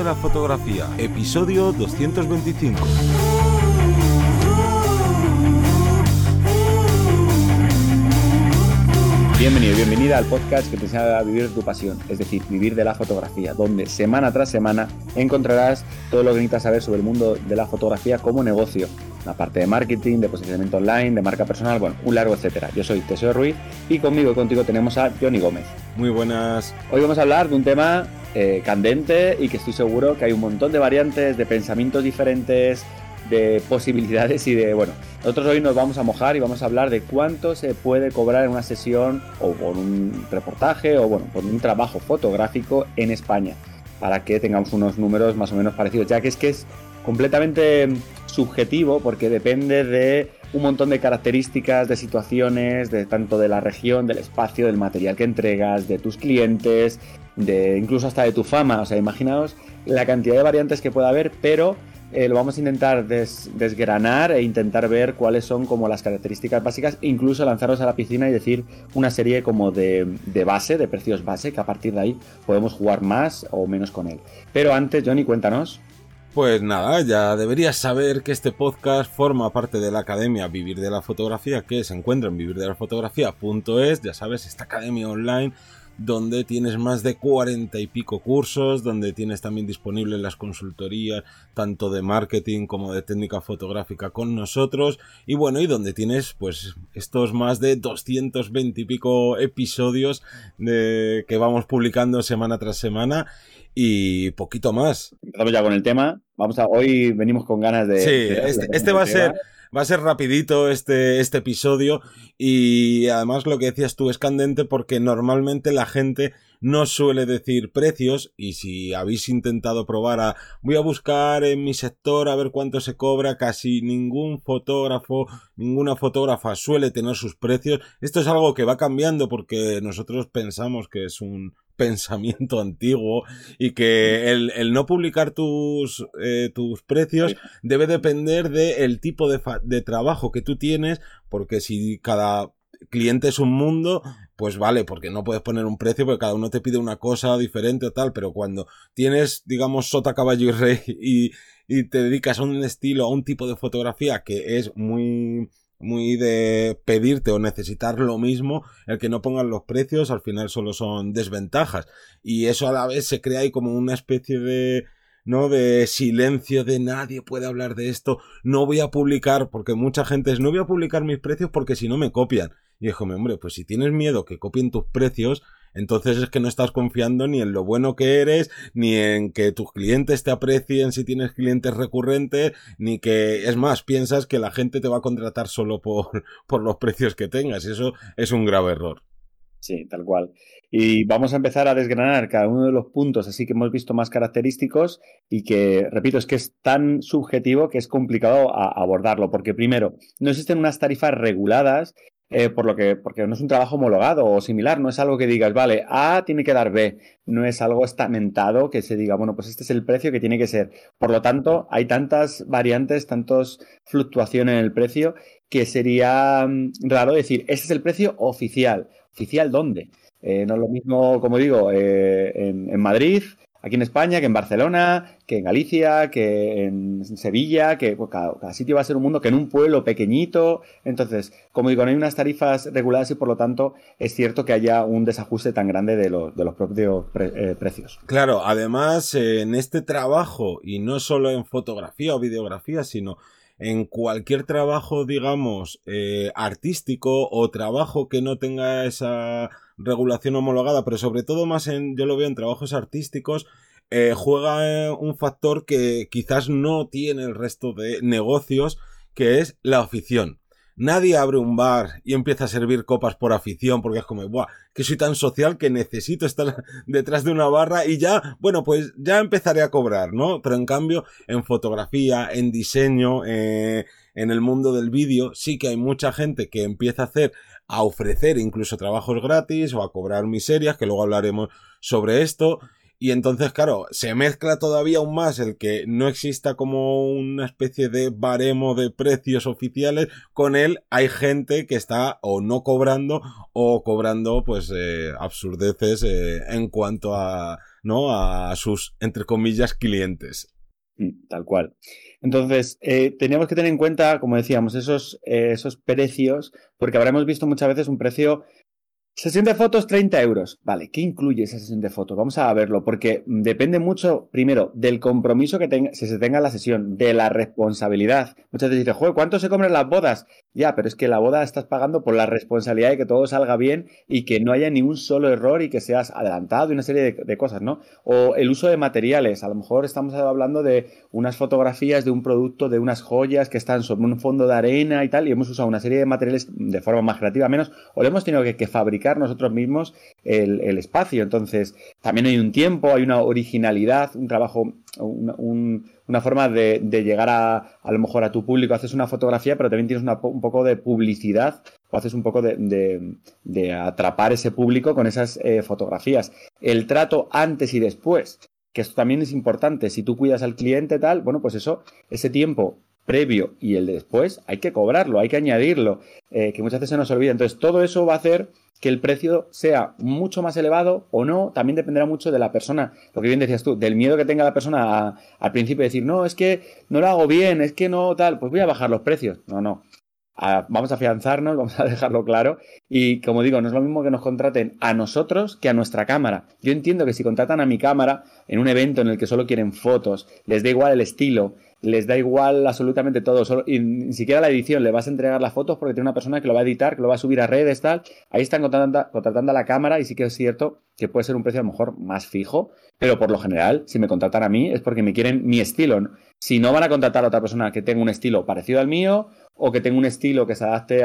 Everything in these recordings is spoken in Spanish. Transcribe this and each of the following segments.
de la fotografía, episodio 225. Bienvenido bienvenida al podcast que te enseña a vivir tu pasión, es decir, vivir de la fotografía, donde semana tras semana encontrarás todo lo que necesitas saber sobre el mundo de la fotografía como negocio, la parte de marketing, de posicionamiento online, de marca personal, bueno, un largo etcétera. Yo soy Teseo Ruiz y conmigo y contigo tenemos a Johnny Gómez. Muy buenas. Hoy vamos a hablar de un tema eh, candente y que estoy seguro que hay un montón de variantes, de pensamientos diferentes, de posibilidades y de, bueno, nosotros hoy nos vamos a mojar y vamos a hablar de cuánto se puede cobrar en una sesión o por un reportaje o, bueno, por un trabajo fotográfico en España, para que tengamos unos números más o menos parecidos, ya que es que es completamente subjetivo porque depende de un montón de características, de situaciones, de tanto de la región, del espacio, del material que entregas, de tus clientes, de incluso hasta de tu fama. O sea, imaginaos la cantidad de variantes que puede haber, pero eh, lo vamos a intentar desgranar e intentar ver cuáles son como las características básicas, incluso lanzarnos a la piscina y decir una serie como de, de, base, de precios base, que a partir de ahí podemos jugar más o menos con él. Pero antes, Johnny, cuéntanos. Pues nada, ya deberías saber que este podcast forma parte de la academia Vivir de la Fotografía, que se encuentra en vivirdelafotografía.es, ya sabes, esta academia online donde tienes más de cuarenta y pico cursos, donde tienes también disponibles las consultorías, tanto de marketing como de técnica fotográfica con nosotros, y bueno, y donde tienes pues estos más de 220 y pico episodios de, que vamos publicando semana tras semana, y poquito más. Empezamos ya con el tema. Vamos a, hoy venimos con ganas de. Sí, este, este va a ser. Va a ser rapidito este, este episodio y además lo que decías tú es candente porque normalmente la gente no suele decir precios y si habéis intentado probar a voy a buscar en mi sector a ver cuánto se cobra, casi ningún fotógrafo, ninguna fotógrafa suele tener sus precios. Esto es algo que va cambiando porque nosotros pensamos que es un pensamiento antiguo y que el, el no publicar tus, eh, tus precios debe depender del tipo de, de trabajo que tú tienes, porque si cada cliente es un mundo, pues vale, porque no puedes poner un precio porque cada uno te pide una cosa diferente o tal, pero cuando tienes, digamos, sota, caballo y rey y, y te dedicas a un estilo, a un tipo de fotografía que es muy muy de pedirte o necesitar lo mismo, el que no pongan los precios al final solo son desventajas. Y eso a la vez se crea ahí como una especie de ¿no? De silencio, de nadie puede hablar de esto, no voy a publicar, porque mucha gente es, no voy a publicar mis precios porque si no me copian. Y dijo, hombre, pues si tienes miedo que copien tus precios, entonces es que no estás confiando ni en lo bueno que eres, ni en que tus clientes te aprecien si tienes clientes recurrentes, ni que, es más, piensas que la gente te va a contratar solo por, por los precios que tengas. Eso es un grave error. Sí, tal cual. Y vamos a empezar a desgranar cada uno de los puntos, así que hemos visto más característicos y que, repito, es que es tan subjetivo que es complicado abordarlo, porque primero, no existen unas tarifas reguladas eh, por lo que, porque no es un trabajo homologado o similar, no es algo que digas, vale, A tiene que dar B, no es algo estamentado que se diga, bueno, pues este es el precio que tiene que ser. Por lo tanto, hay tantas variantes, tantas fluctuaciones en el precio, que sería mm, raro decir, este es el precio oficial. ¿Oficial dónde? Eh, no es lo mismo, como digo, eh, en, en Madrid aquí en España, que en Barcelona, que en Galicia, que en Sevilla, que cada, sitio va a ser un mundo, que en un pueblo pequeñito. Entonces, como digo, no hay unas tarifas reguladas y por lo tanto es cierto que haya un desajuste tan grande de, los, de los propios eh, precios. Claro, además en este trabajo, y no solo en fotografía o videografía, sino en cualquier trabajo, digamos, eh, artístico o trabajo que no tenga esa regulación homologada, pero sobre todo más en, yo lo veo en trabajos artísticos, eh, juega eh, un factor que quizás no tiene el resto de negocios, que es la afición. Nadie abre un bar y empieza a servir copas por afición porque es como, buah, que soy tan social que necesito estar detrás de una barra y ya, bueno, pues ya empezaré a cobrar, ¿no? Pero en cambio, en fotografía, en diseño, eh, en el mundo del vídeo, sí que hay mucha gente que empieza a hacer, a ofrecer incluso trabajos gratis o a cobrar miserias, que luego hablaremos sobre esto. Y entonces, claro, se mezcla todavía aún más el que no exista como una especie de baremo de precios oficiales. Con él hay gente que está o no cobrando o cobrando pues eh, absurdeces eh, en cuanto a, ¿no? A sus, entre comillas, clientes. Mm, tal cual. Entonces, eh, teníamos que tener en cuenta, como decíamos, esos, eh, esos precios, porque habremos visto muchas veces un precio Sesión de fotos, 30 euros. Vale, ¿qué incluye esa sesión de fotos? Vamos a verlo, porque depende mucho, primero, del compromiso que tenga, si se tenga en la sesión, de la responsabilidad. Muchas veces dices, joder, ¿cuánto se cobran las bodas? Ya, pero es que la boda estás pagando por la responsabilidad de que todo salga bien y que no haya ni un solo error y que seas adelantado y una serie de, cosas, ¿no? O el uso de materiales. A lo mejor estamos hablando de unas fotografías de un producto, de unas joyas que están sobre un fondo de arena y tal, y hemos usado una serie de materiales de forma más creativa, menos, o le hemos tenido que, fabricar nosotros mismos el, espacio. Entonces, también hay un tiempo, hay una originalidad, un trabajo, una forma de, llegar a, a lo mejor a tu público. Haces una fotografía, pero también tienes un poco de publicidad o haces un poco de, atrapar ese público con esas eh, fotografías. El trato antes y después, que esto también es importante. Si tú cuidas al cliente tal, bueno, pues eso, ese tiempo previo y el de después, hay que cobrarlo, hay que añadirlo, eh, que muchas veces se nos olvida. Entonces, todo eso va a hacer que el precio sea mucho más elevado o no, también dependerá mucho de la persona, lo que bien decías tú, del miedo que tenga la persona al principio de decir, no, es que no lo hago bien, es que no tal, pues voy a bajar los precios. No, no. Vamos a afianzarnos, vamos a dejarlo claro. Y como digo, no es lo mismo que nos contraten a nosotros que a nuestra cámara. Yo entiendo que si contratan a mi cámara en un evento en el que solo quieren fotos, les da igual el estilo, les da igual absolutamente todo, y ni siquiera la edición, le vas a entregar las fotos porque tiene una persona que lo va a editar, que lo va a subir a redes, tal. Ahí están contratando, a la cámara y sí que es cierto que puede ser un precio a lo mejor más fijo, pero por lo general, si me contratan a mí es porque me quieren mi estilo. Si no van a contratar a otra persona que tenga un estilo parecido al mío o que tenga un estilo que se adapte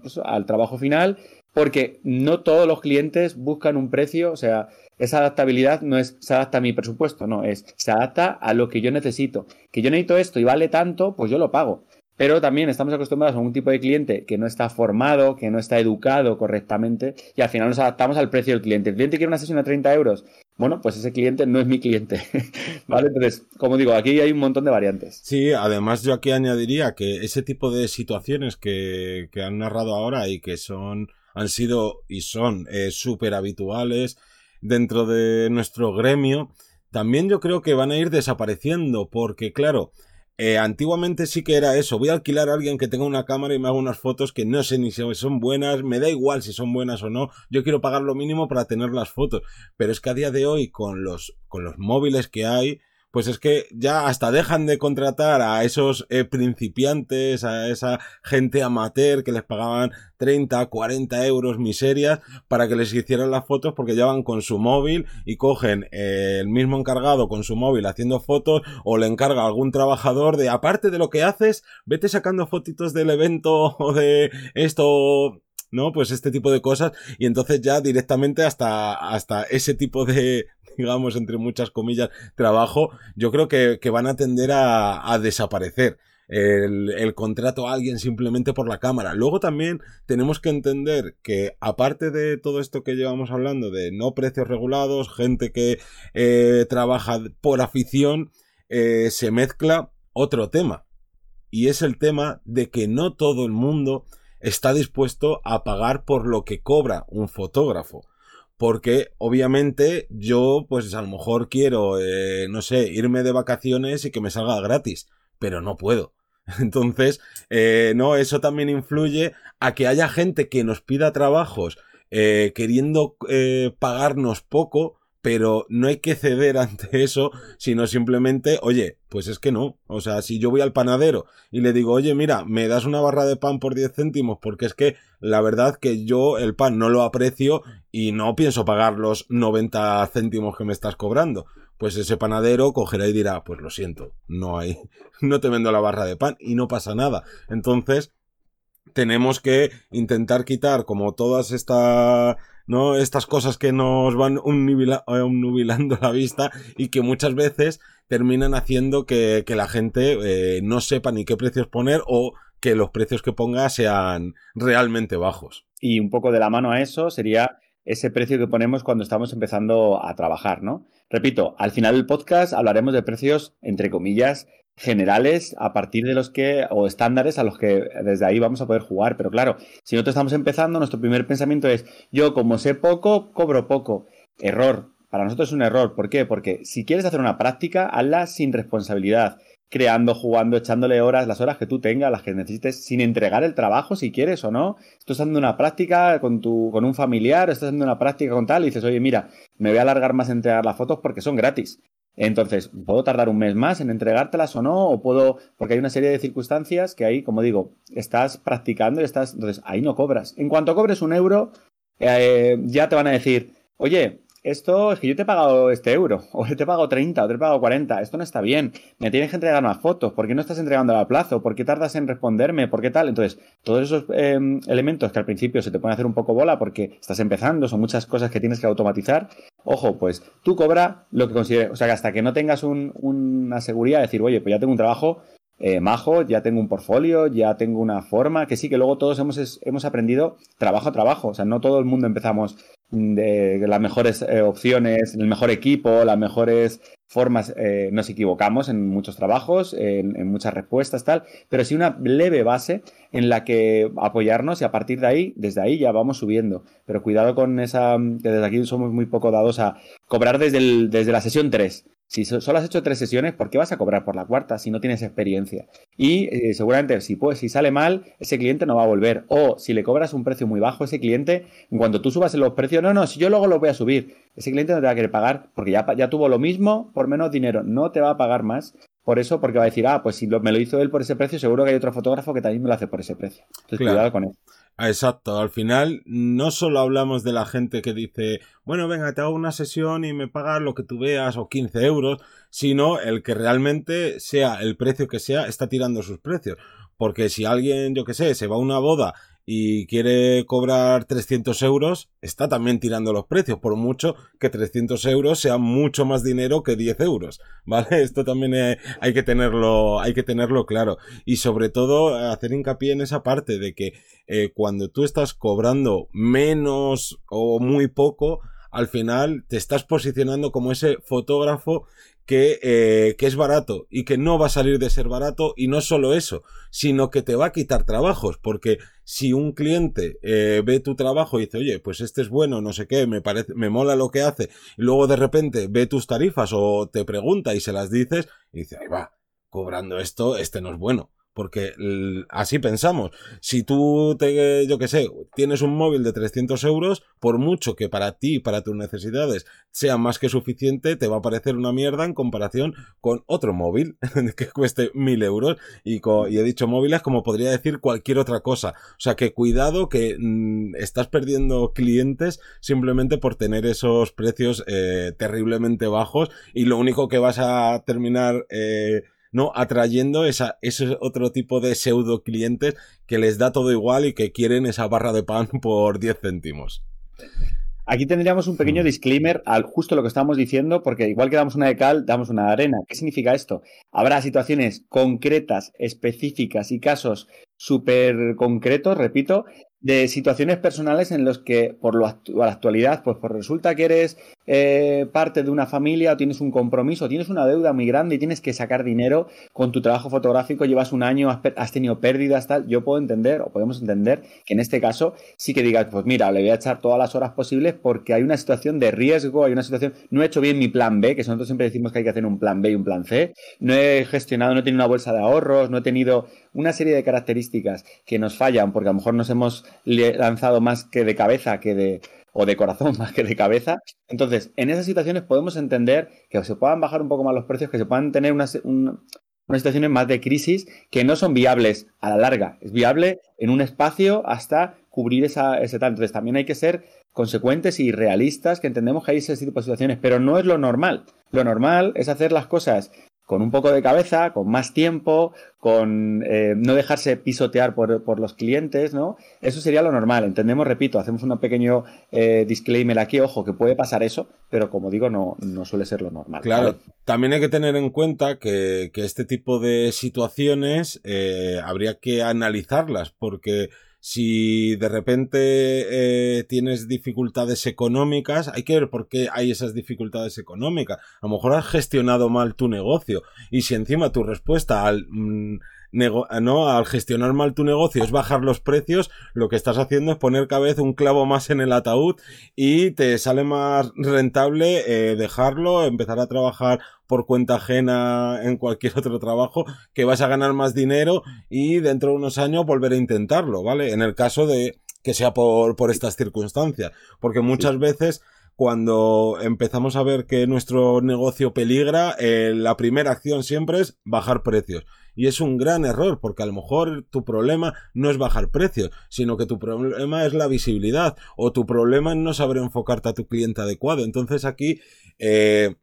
pues, al trabajo final, porque no todos los clientes buscan un precio, o sea, esa adaptabilidad no es se adapta a mi presupuesto, no, es se adapta a lo que yo necesito. Que yo necesito esto y vale tanto, pues yo lo pago. Pero también estamos acostumbrados a un tipo de cliente que no está formado, que no está educado correctamente y al final nos adaptamos al precio del cliente. El cliente quiere una sesión a 30 euros. Bueno, pues ese cliente no es mi cliente. ¿Vale? Entonces, como digo, aquí hay un montón de variantes. Sí, además yo aquí añadiría que ese tipo de situaciones que, que han narrado ahora y que son, han sido y son eh, súper habituales dentro de nuestro gremio, también yo creo que van a ir desapareciendo, porque claro, eh, antiguamente sí que era eso, voy a alquilar a alguien que tenga una cámara y me haga unas fotos que no sé ni si son buenas, me da igual si son buenas o no, yo quiero pagar lo mínimo para tener las fotos, pero es que a día de hoy con los, con los móviles que hay, pues es que ya hasta dejan de contratar a esos eh, principiantes, a esa gente amateur que les pagaban 30, 40 euros miserias para que les hicieran las fotos porque ya van con su móvil y cogen eh, el mismo encargado con su móvil haciendo fotos o le encarga a algún trabajador de aparte de lo que haces, vete sacando fotitos del evento o de esto ¿no? Pues este tipo de cosas y entonces ya directamente hasta, hasta ese tipo de, digamos, entre muchas comillas, trabajo, yo creo que, van a tender a, desaparecer. El, contrato a alguien simplemente por la cámara. Luego también tenemos que entender que aparte de todo esto que llevamos hablando de no precios regulados, gente que eh, trabaja por afición, eh, se mezcla otro tema. Y es el tema de que no todo el mundo está dispuesto a pagar por lo que cobra un fotógrafo porque obviamente yo pues a lo mejor quiero, eh, no sé, irme de vacaciones y que me salga gratis, pero no puedo. Entonces, eh, no, eso también influye a que haya gente que nos pida trabajos eh, queriendo pagarnos poco pero no hay que ceder ante eso, sino simplemente, oye, pues es que no. O sea, si yo voy al panadero y le digo, oye, mira, me das una barra de pan por 10 céntimos, porque es que la verdad que yo el pan no lo aprecio y no pienso pagar los 90 céntimos que me estás cobrando. Pues ese panadero cogerá y dirá, pues lo siento, no hay, no te vendo la barra de pan y no pasa nada. Entonces, tenemos que intentar quitar como todas estas ¿no? Estas cosas que nos van nubilando la vista y que muchas veces terminan haciendo que, la gente eh, no sepa ni qué precios poner o que los precios que ponga sean realmente bajos. Y un poco de la mano a eso sería ese precio que ponemos cuando estamos empezando a trabajar, ¿no? Repito, al final del podcast hablaremos de precios, entre comillas, generales a partir de los que, o estándares a los que desde ahí vamos a poder jugar. Pero claro, si nosotros estamos empezando, nuestro primer pensamiento es, yo como sé poco, cobro poco. Error. para nosotros es un error. ¿Por qué? Porque si quieres hacer una práctica, hazla sin responsabilidad creando, jugando, echándole horas, las horas que tú tengas, las que necesites, sin entregar el trabajo si quieres o no. Estás haciendo una práctica con tu, con un familiar, estás haciendo una práctica con tal, y dices, oye, mira, me voy a alargar más en entregar las fotos porque son gratis. Entonces, puedo tardar un mes más en entregártelas o no, o puedo, porque hay una serie de circunstancias que ahí, como digo, estás practicando y estás, entonces ahí no cobras. En cuanto cobres un euro, eh, ya te van a decir, oye, esto es que yo te he pagado este euro, o te he pagado 30, o te he pagado 40, esto no está bien, me tienes que entregar más fotos, ¿por qué no estás entregando a plazo? ¿Por qué tardas en responderme? ¿Por qué tal? Entonces, todos esos em, elementos que al principio se te pueden hacer un poco bola porque estás empezando, son muchas cosas que tienes que automatizar, ojo, pues tú cobra lo que consideres, o sea que hasta que no tengas una seguridad de decir, oye, pues ya tengo un trabajo eh, majo, ya tengo un portfolio, ya tengo una forma, que sí, que luego todos hemos, hemos aprendido trabajo a trabajo, o sea, no todo el mundo empezamos de las mejores eh, opciones, el mejor equipo, las mejores formas, eh, nos equivocamos en muchos trabajos, en, muchas respuestas, tal, pero sí una leve base en la que apoyarnos y a partir de ahí, desde ahí ya vamos subiendo. Pero cuidado con esa, que desde aquí somos muy poco dados a cobrar desde, desde la sesión 3. Si solo has hecho tres sesiones, ¿por qué vas a cobrar por la cuarta si no tienes experiencia? Y eh, seguramente si, pues, si sale mal, ese cliente no va a volver. O si le cobras un precio muy bajo, ese cliente, cuando tú subas los precios, no, no, si yo luego lo voy a subir, ese cliente no te va a querer pagar porque ya, ya tuvo lo mismo por menos dinero. No te va a pagar más por eso, porque va a decir, ah, pues si me lo hizo él por ese precio, seguro que hay otro fotógrafo que también me lo hace por ese precio. Entonces, cuidado con él. Ah, exacto, al final no solo hablamos de la gente que dice, bueno, venga, te hago una sesión y me pagas lo que tú veas o 15 euros, sino el que realmente sea el precio que sea, está tirando sus precios. Porque si alguien, yo que sé, se va a una boda y quiere cobrar 300 euros, está también tirando los precios, por mucho que 300 euros sea mucho más dinero que 10 euros, ¿vale? Esto también eh, hay que tenerlo, hay que tenerlo claro. Y sobre todo hacer hincapié en esa parte de que eh, cuando tú estás cobrando menos o muy poco, al final te estás posicionando como ese fotógrafo que, eh, que, es barato y que no va a salir de ser barato y no solo eso, sino que te va a quitar trabajos, porque si un cliente eh, ve tu trabajo y dice, oye, pues este es bueno, no sé qué, me parece, me mola lo que hace, y luego de repente ve tus tarifas o te pregunta y se las dices, y dice, ahí va, cobrando esto, este no es bueno porque así pensamos. Si tú, te, yo que sé, tienes un móvil de 300 euros, por mucho que para ti, para tus necesidades, sea más que suficiente, te va a parecer una mierda en comparación con otro móvil que cueste 1000 euros. Y, y, he dicho móviles como podría decir cualquier otra cosa. O sea que cuidado que mm, estás perdiendo clientes simplemente por tener esos precios eh, terriblemente bajos y lo único que vas a terminar... Eh, ¿no? Atrayendo esa, ese otro tipo de pseudo clientes que les da todo igual y que quieren esa barra de pan por 10 céntimos. Aquí tendríamos un pequeño mm. disclaimer al justo lo que estamos diciendo, porque igual que damos una de cal, damos una de arena. ¿Qué significa esto? Habrá situaciones concretas, específicas y casos súper concretos, repito, de situaciones personales en los que por lo la actualidad, pues, pues resulta que eres eh, parte de una familia o tienes un compromiso, tienes una deuda muy grande y tienes que sacar dinero con tu trabajo fotográfico, llevas un año, has, tenido pérdidas, tal, yo puedo entender o podemos entender que en este caso sí que digas, pues mira, le voy a echar todas las horas posibles porque hay una situación de riesgo, hay una situación, no he hecho bien mi plan B, que nosotros siempre decimos que hay que hacer un plan B y un plan C, no he gestionado, no he tenido una bolsa de ahorros, no he tenido una serie de características que nos fallan porque a lo mejor nos hemos lanzado más que de cabeza que de o de corazón más que de cabeza. Entonces, en esas situaciones podemos entender que se puedan bajar un poco más los precios, que se puedan tener unas, situaciones más de crisis que no son viables a la larga. Es viable en un espacio hasta cubrir esa, ese tal. Entonces, también hay que ser consecuentes y realistas, que entendemos que hay ese tipo de situaciones, pero no es lo normal. Lo normal es hacer las cosas con un poco de cabeza, con más tiempo, con eh, no dejarse pisotear por, los clientes, ¿no? Eso sería lo normal. Entendemos, repito, hacemos un pequeño eh, disclaimer aquí, ojo, que puede pasar eso, pero como digo, no, no suele ser lo normal. Claro, también hay que tener en cuenta que, este tipo de situaciones eh, habría que analizarlas, porque si de repente eh, tienes dificultades económicas, hay que ver por qué hay esas dificultades económicas. A lo mejor has gestionado mal tu negocio y si encima tu respuesta al mm, no, al gestionar mal tu negocio es bajar los precios, lo que estás haciendo es poner cada vez un clavo más en el ataúd y te sale más rentable eh, dejarlo, empezar a trabajar por cuenta ajena en cualquier otro trabajo, que vas a ganar más dinero y dentro de unos años volver a intentarlo, ¿vale? En el caso de que sea por, por estas circunstancias, porque muchas veces cuando empezamos a ver que nuestro negocio peligra, eh, la primera acción siempre es bajar precios. Y es un gran error, porque a lo mejor tu problema no es bajar precios, sino que tu problema es la visibilidad, o tu problema es no saber enfocarte a tu cliente adecuado. Entonces aquí, eh,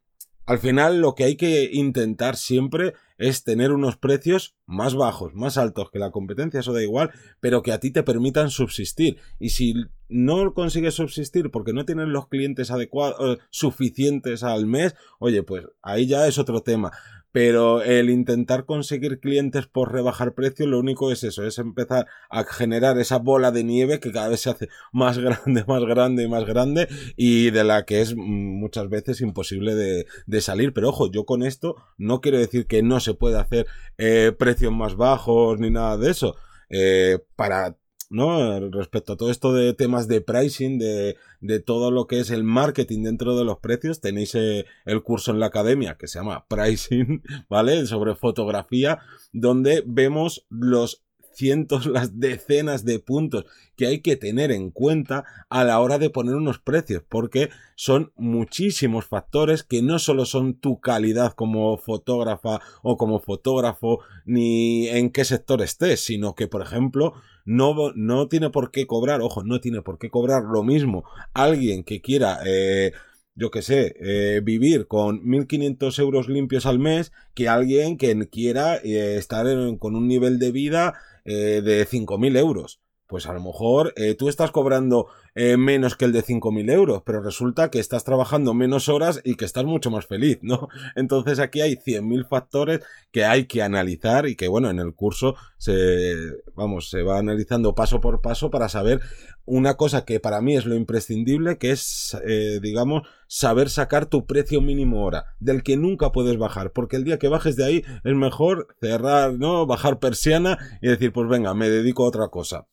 al final lo que hay que intentar siempre es tener unos precios más bajos, más altos que la competencia, eso da igual, pero que a ti te permitan subsistir. Y si no consigues subsistir porque no tienes los clientes adecuados, suficientes al mes, oye, pues ahí ya es otro tema pero el intentar conseguir clientes por rebajar precios, lo único es eso, es empezar a generar esa bola de nieve que cada vez se hace más grande, más grande y más grande y de la que es muchas veces imposible de, salir. Pero ojo, yo con esto no quiero decir que no se pueda hacer eh, precios más bajos ni nada de eso. Eh, para ¿no? Respecto a todo esto de temas de pricing, de, de todo lo que es el marketing dentro de los precios, tenéis eh, el curso en la academia que se llama Pricing, ¿vale? Sobre fotografía, donde vemos los cientos, las decenas de puntos que hay que tener en cuenta a la hora de poner unos precios, porque son muchísimos factores que no solo son tu calidad como fotógrafa o como fotógrafo, ni en qué sector estés, sino que, por ejemplo, no, no tiene por qué cobrar, ojo, no tiene por qué cobrar lo mismo alguien que quiera... Eh, yo qué sé, eh, vivir con 1.500 euros limpios al mes que alguien que quiera eh, estar con un nivel de vida eh, de 5.000 euros. Pues a lo mejor eh, tú estás cobrando eh, menos que el de 5.000 euros, pero resulta que estás trabajando menos horas y que estás mucho más feliz, ¿no? Entonces aquí hay 100.000 factores que hay que analizar y que, bueno, en el curso se, vamos, se va analizando paso por paso para saber una cosa que para mí es lo imprescindible, que es, eh, digamos, saber sacar tu precio mínimo hora, del que nunca puedes bajar, porque el día que bajes de ahí es mejor cerrar, ¿no? Bajar persiana y decir, pues venga, me dedico a otra cosa.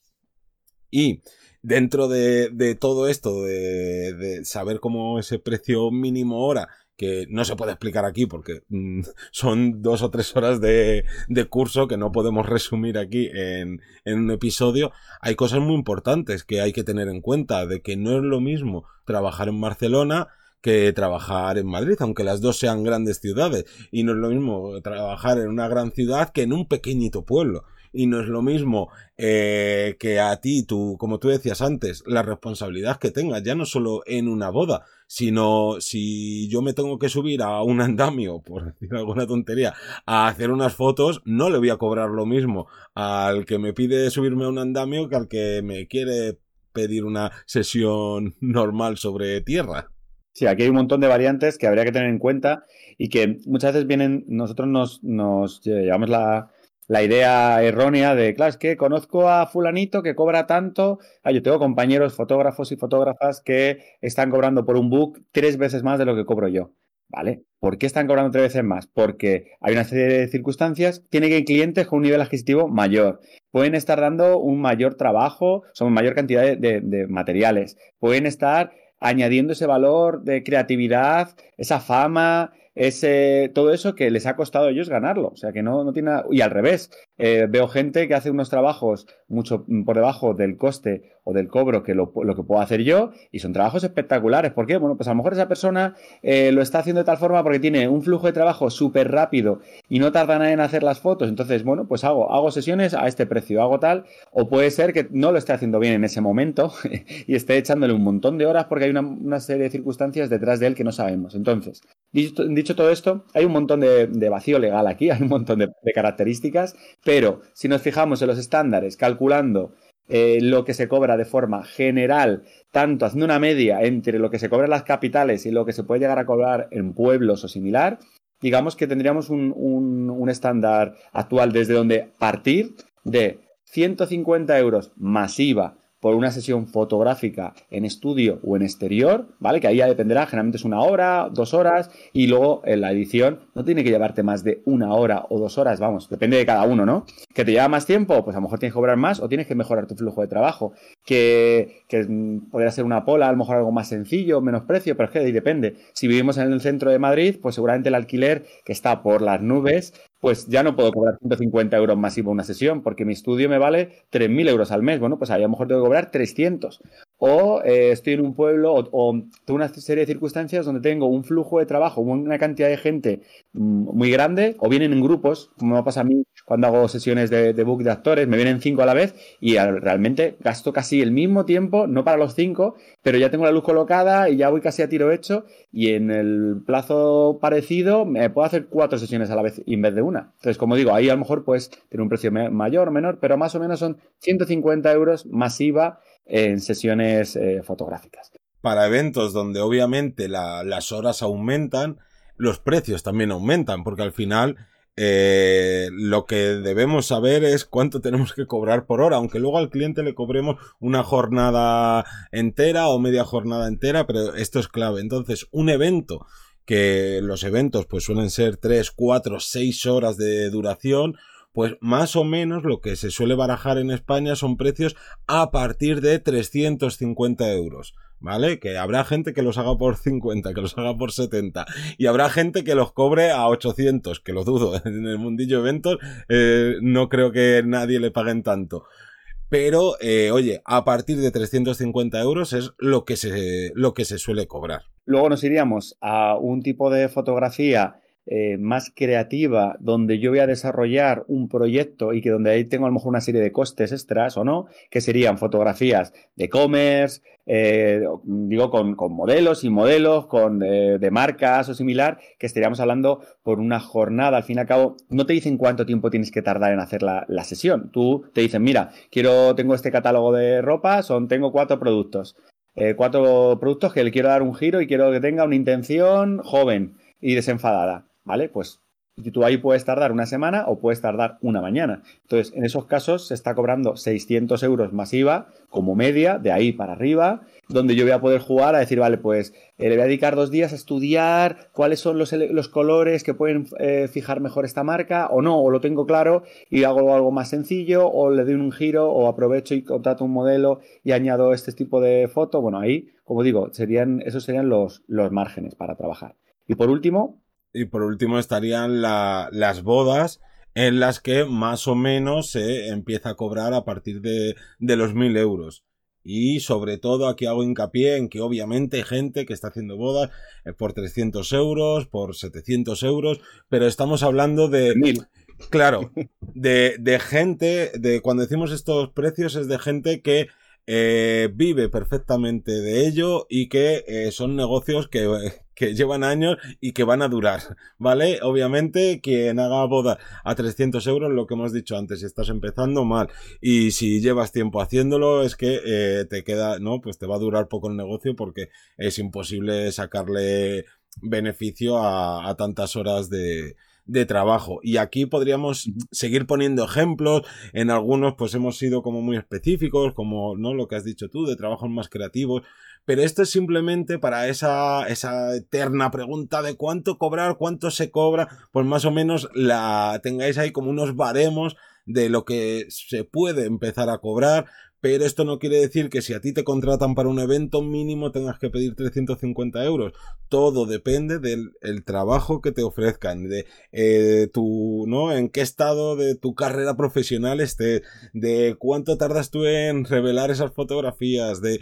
Y dentro de, todo esto, de, saber cómo ese precio mínimo hora, que no se puede explicar aquí porque mm, son dos o tres horas de, curso que no podemos resumir aquí en, en, un episodio, hay cosas muy importantes que hay que tener en cuenta, de que no es lo mismo trabajar en Barcelona que trabajar en Madrid, aunque las dos sean grandes ciudades, y no es lo mismo trabajar en una gran ciudad que en un pequeñito pueblo y no es lo mismo eh, que a ti, tú, como tú decías antes, la responsabilidad que tengas, ya no solo en una boda, sino si yo me tengo que subir a un andamio, por decir alguna tontería, a hacer unas fotos, no le voy a cobrar lo mismo al que me pide subirme a un andamio que al que me quiere pedir una sesión normal sobre tierra. Sí, aquí hay un montón de variantes que habría que tener en cuenta y que muchas veces vienen, nosotros nos, nos llevamos la, la idea errónea de, claro, es que conozco a fulanito que cobra tanto. Ah, yo tengo compañeros fotógrafos y fotógrafas que están cobrando por un book tres veces más de lo que cobro yo. ¿Vale? ¿Por qué están cobrando tres veces más? Porque hay una serie de circunstancias. Tiene que ir clientes con un nivel adquisitivo mayor. Pueden estar dando un mayor trabajo, son mayor cantidad de materiales. Pueden estar añadiendo ese valor de creatividad, esa fama, ese, todo eso que les ha costado a ellos ganarlo. O sea, que no, no tiene. Y al revés, eh, veo gente que hace unos trabajos mucho por debajo del coste o del cobro que lo, que puedo hacer yo y son trabajos espectaculares. ¿Por qué? Bueno, pues a lo mejor esa persona eh, lo está haciendo de tal forma porque tiene un flujo de trabajo súper rápido y no tarda nada en hacer las fotos. Entonces, bueno, pues hago, hago sesiones a este precio, hago tal. O puede ser que no lo esté haciendo bien en ese momento y esté echándole un montón de horas porque hay una, serie de circunstancias detrás de él que no sabemos. Entonces, dicho, todo esto, hay un montón de, vacío legal aquí, hay un montón de características pero si nos fijamos en los estándares, calculando eh, lo que se cobra de forma general, tanto haciendo una media entre lo que se cobra en las capitales y lo que se puede llegar a cobrar en pueblos o similar, digamos que tendríamos un, un estándar actual desde donde partir de 150 euros masiva por una sesión fotográfica en estudio o en exterior, ¿vale? Que ahí ya dependerá, generalmente es una hora, dos horas, y luego en la edición no tiene que llevarte más de una hora o dos horas, vamos, depende de cada uno, ¿no? Que te lleva más tiempo, pues a lo mejor tienes que cobrar más o tienes que mejorar tu flujo de trabajo. Que, que mm, podría ser una pola, a lo mejor algo más sencillo, menos precio, pero es que ahí depende. Si vivimos en el centro de Madrid, pues seguramente el alquiler que está por las nubes pues ya no puedo cobrar 150 euros masivo una sesión, porque mi estudio me vale 3.000 euros al mes. Bueno, pues ahí a lo mejor tengo que cobrar 300. O eh, estoy en un pueblo o, tengo una serie de circunstancias donde tengo un flujo de trabajo, una cantidad de gente mm, muy grande, o vienen en grupos, como me pasa a mí cuando hago sesiones de, book de actores, me vienen cinco a la vez y realmente gasto casi el mismo tiempo, no para los cinco, pero ya tengo la luz colocada y ya voy casi a tiro hecho y en el plazo parecido me puedo hacer cuatro sesiones a la vez en vez de una. Entonces, como digo, ahí a lo mejor pues tiene un precio mayor o menor, pero más o menos son 150 euros masiva en sesiones eh, fotográficas. Para eventos donde obviamente las horas aumentan, los precios también aumentan, porque al final eh, lo que debemos saber es cuánto tenemos que cobrar por hora, aunque luego al cliente le cobremos una jornada entera o media jornada entera, pero esto es clave. Entonces, un evento que los eventos pues suelen ser 3, 4, 6 horas de duración, pues más o menos lo que se suele barajar en España son precios a partir de 350 euros. ¿Vale? Que habrá gente que los haga por 50, que los haga por 70. Y habrá gente que los cobre a 800, que lo dudo. En el mundillo eventos eh, no creo que nadie le paguen tanto. Pero, eh, oye, a partir de 350 euros es lo que, se, lo que se suele cobrar. Luego nos iríamos a un tipo de fotografía eh, más creativa, donde yo voy a desarrollar un proyecto y que donde ahí tengo a lo mejor una serie de costes extras o no, que serían fotografías de e-commerce, eh, digo, con, modelos y modelos, con eh, de marcas o similar, que estaríamos hablando por una jornada. Al fin y al cabo, no te dicen cuánto tiempo tienes que tardar en hacer la, la sesión. Tú te dicen, mira, quiero, tengo este catálogo de ropa, son, tengo cuatro productos. cuatro productos que le quiero dar un giro y quiero que tenga una intención joven y desenfadada. ¿Vale? Pues tú ahí puedes tardar una semana o puedes tardar una mañana. Entonces, en esos casos se está cobrando 600 euros masiva como media, de ahí para arriba, donde yo voy a poder jugar a decir, vale, pues eh, le voy a dedicar dos días a estudiar cuáles son los, los colores que pueden eh, fijar mejor esta marca, o no, o lo tengo claro y hago algo más sencillo, o le doy un giro, o aprovecho y contrato un modelo y añado este tipo de foto. Bueno, ahí, como digo, serían, esos serían los, los márgenes para trabajar. Y por último, y por último estarían las bodas en las que más o menos se empieza a cobrar a partir de, de los mil euros. Y sobre todo aquí hago hincapié en que obviamente hay gente que está haciendo bodas eh, por 300 euros, por 700 euros, pero estamos hablando de... Mil. Claro, de, de gente, de cuando decimos estos precios es de gente que eh, vive perfectamente de ello y que eh, son negocios que, que, llevan años y que van a durar, ¿vale? Obviamente, quien haga boda a 300 euros, lo que hemos dicho antes, si estás empezando mal y si llevas tiempo haciéndolo, es que eh, te queda, ¿no? Pues te va a durar poco el negocio porque es imposible sacarle beneficio a, a tantas horas de, de trabajo. Y aquí podríamos seguir poniendo ejemplos. En algunos, pues hemos sido como muy específicos, como no lo que has dicho tú, de trabajos más creativos. Pero esto es simplemente para esa, esa eterna pregunta de cuánto cobrar, cuánto se cobra, pues más o menos la tengáis ahí como unos baremos de lo que se puede empezar a cobrar, pero esto no quiere decir que si a ti te contratan para un evento mínimo tengas que pedir 350 euros. Todo depende del trabajo que te ofrezcan, de eh, tu, ¿no? En qué estado de tu carrera profesional esté, de cuánto tardas tú en revelar esas fotografías, de...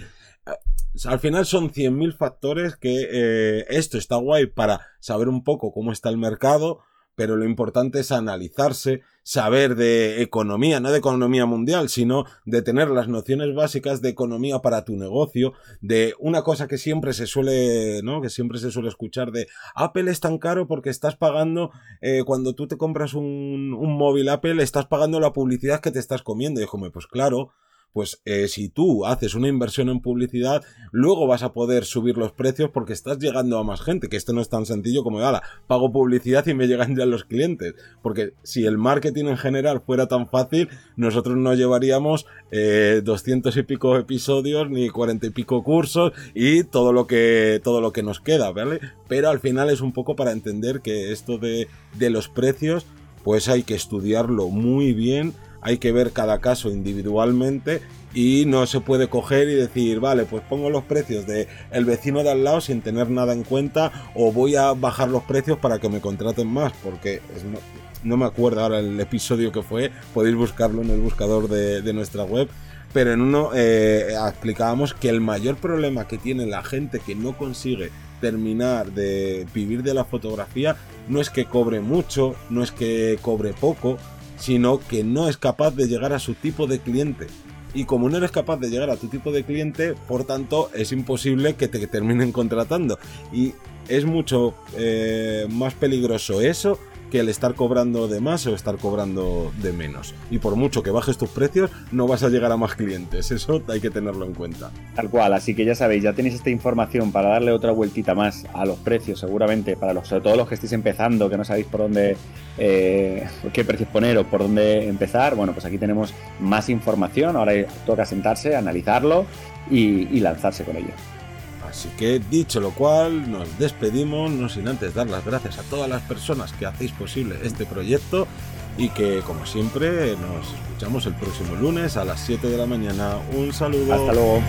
Al final son 100.000 factores que eh, esto está guay para saber un poco cómo está el mercado, pero lo importante es analizarse, saber de economía, no de economía mundial, sino de tener las nociones básicas de economía para tu negocio, de una cosa que siempre se suele, ¿no? Que siempre se suele escuchar de Apple es tan caro porque estás pagando, eh, cuando tú te compras un, un móvil Apple, estás pagando la publicidad que te estás comiendo. Y como, pues claro, pues eh, si tú haces una inversión en publicidad, luego vas a poder subir los precios porque estás llegando a más gente, que esto no es tan sencillo como, ala, pago publicidad y me llegan ya los clientes, porque si el marketing en general fuera tan fácil, nosotros no llevaríamos eh, 200 y pico episodios ni 40 y pico cursos y todo lo que todo lo que nos queda, ¿vale? Pero al final es un poco para entender que esto de, de los precios pues hay que estudiarlo muy bien, hay que ver cada caso individualmente y no se puede coger y decir, vale, pues pongo los precios de el vecino de al lado sin tener nada en cuenta o voy a bajar los precios para que me contraten más, porque no, me acuerdo ahora el episodio que fue, podéis buscarlo en el buscador de, nuestra web, pero en uno eh, explicábamos que el mayor problema que tiene la gente que no consigue terminar de vivir de la fotografía no es que cobre mucho, no es que cobre poco, sino que no es capaz de llegar a su tipo de cliente. Y como no eres capaz de llegar a tu tipo de cliente, por tanto es imposible que te terminen contratando. Y es mucho eh, más peligroso eso que el estar cobrando de más o estar cobrando de menos. Y por mucho que bajes tus precios, no vas a llegar a más clientes. Eso hay que tenerlo en cuenta. Tal cual, así que ya sabéis, ya tenéis esta información para darle otra vueltita más a los precios, seguramente, para los, sobre todo los que estéis empezando, que no sabéis por dónde, eh, qué precios poner o por dónde empezar. Bueno, pues aquí tenemos más información. Ahora toca sentarse, analizarlo y lanzarse con ello. Así que dicho lo cual, nos despedimos, no sin antes dar las gracias a todas las personas que hacéis posible este proyecto y que como siempre nos escuchamos el próximo lunes a las 7 de la mañana. Un saludo. Hasta luego.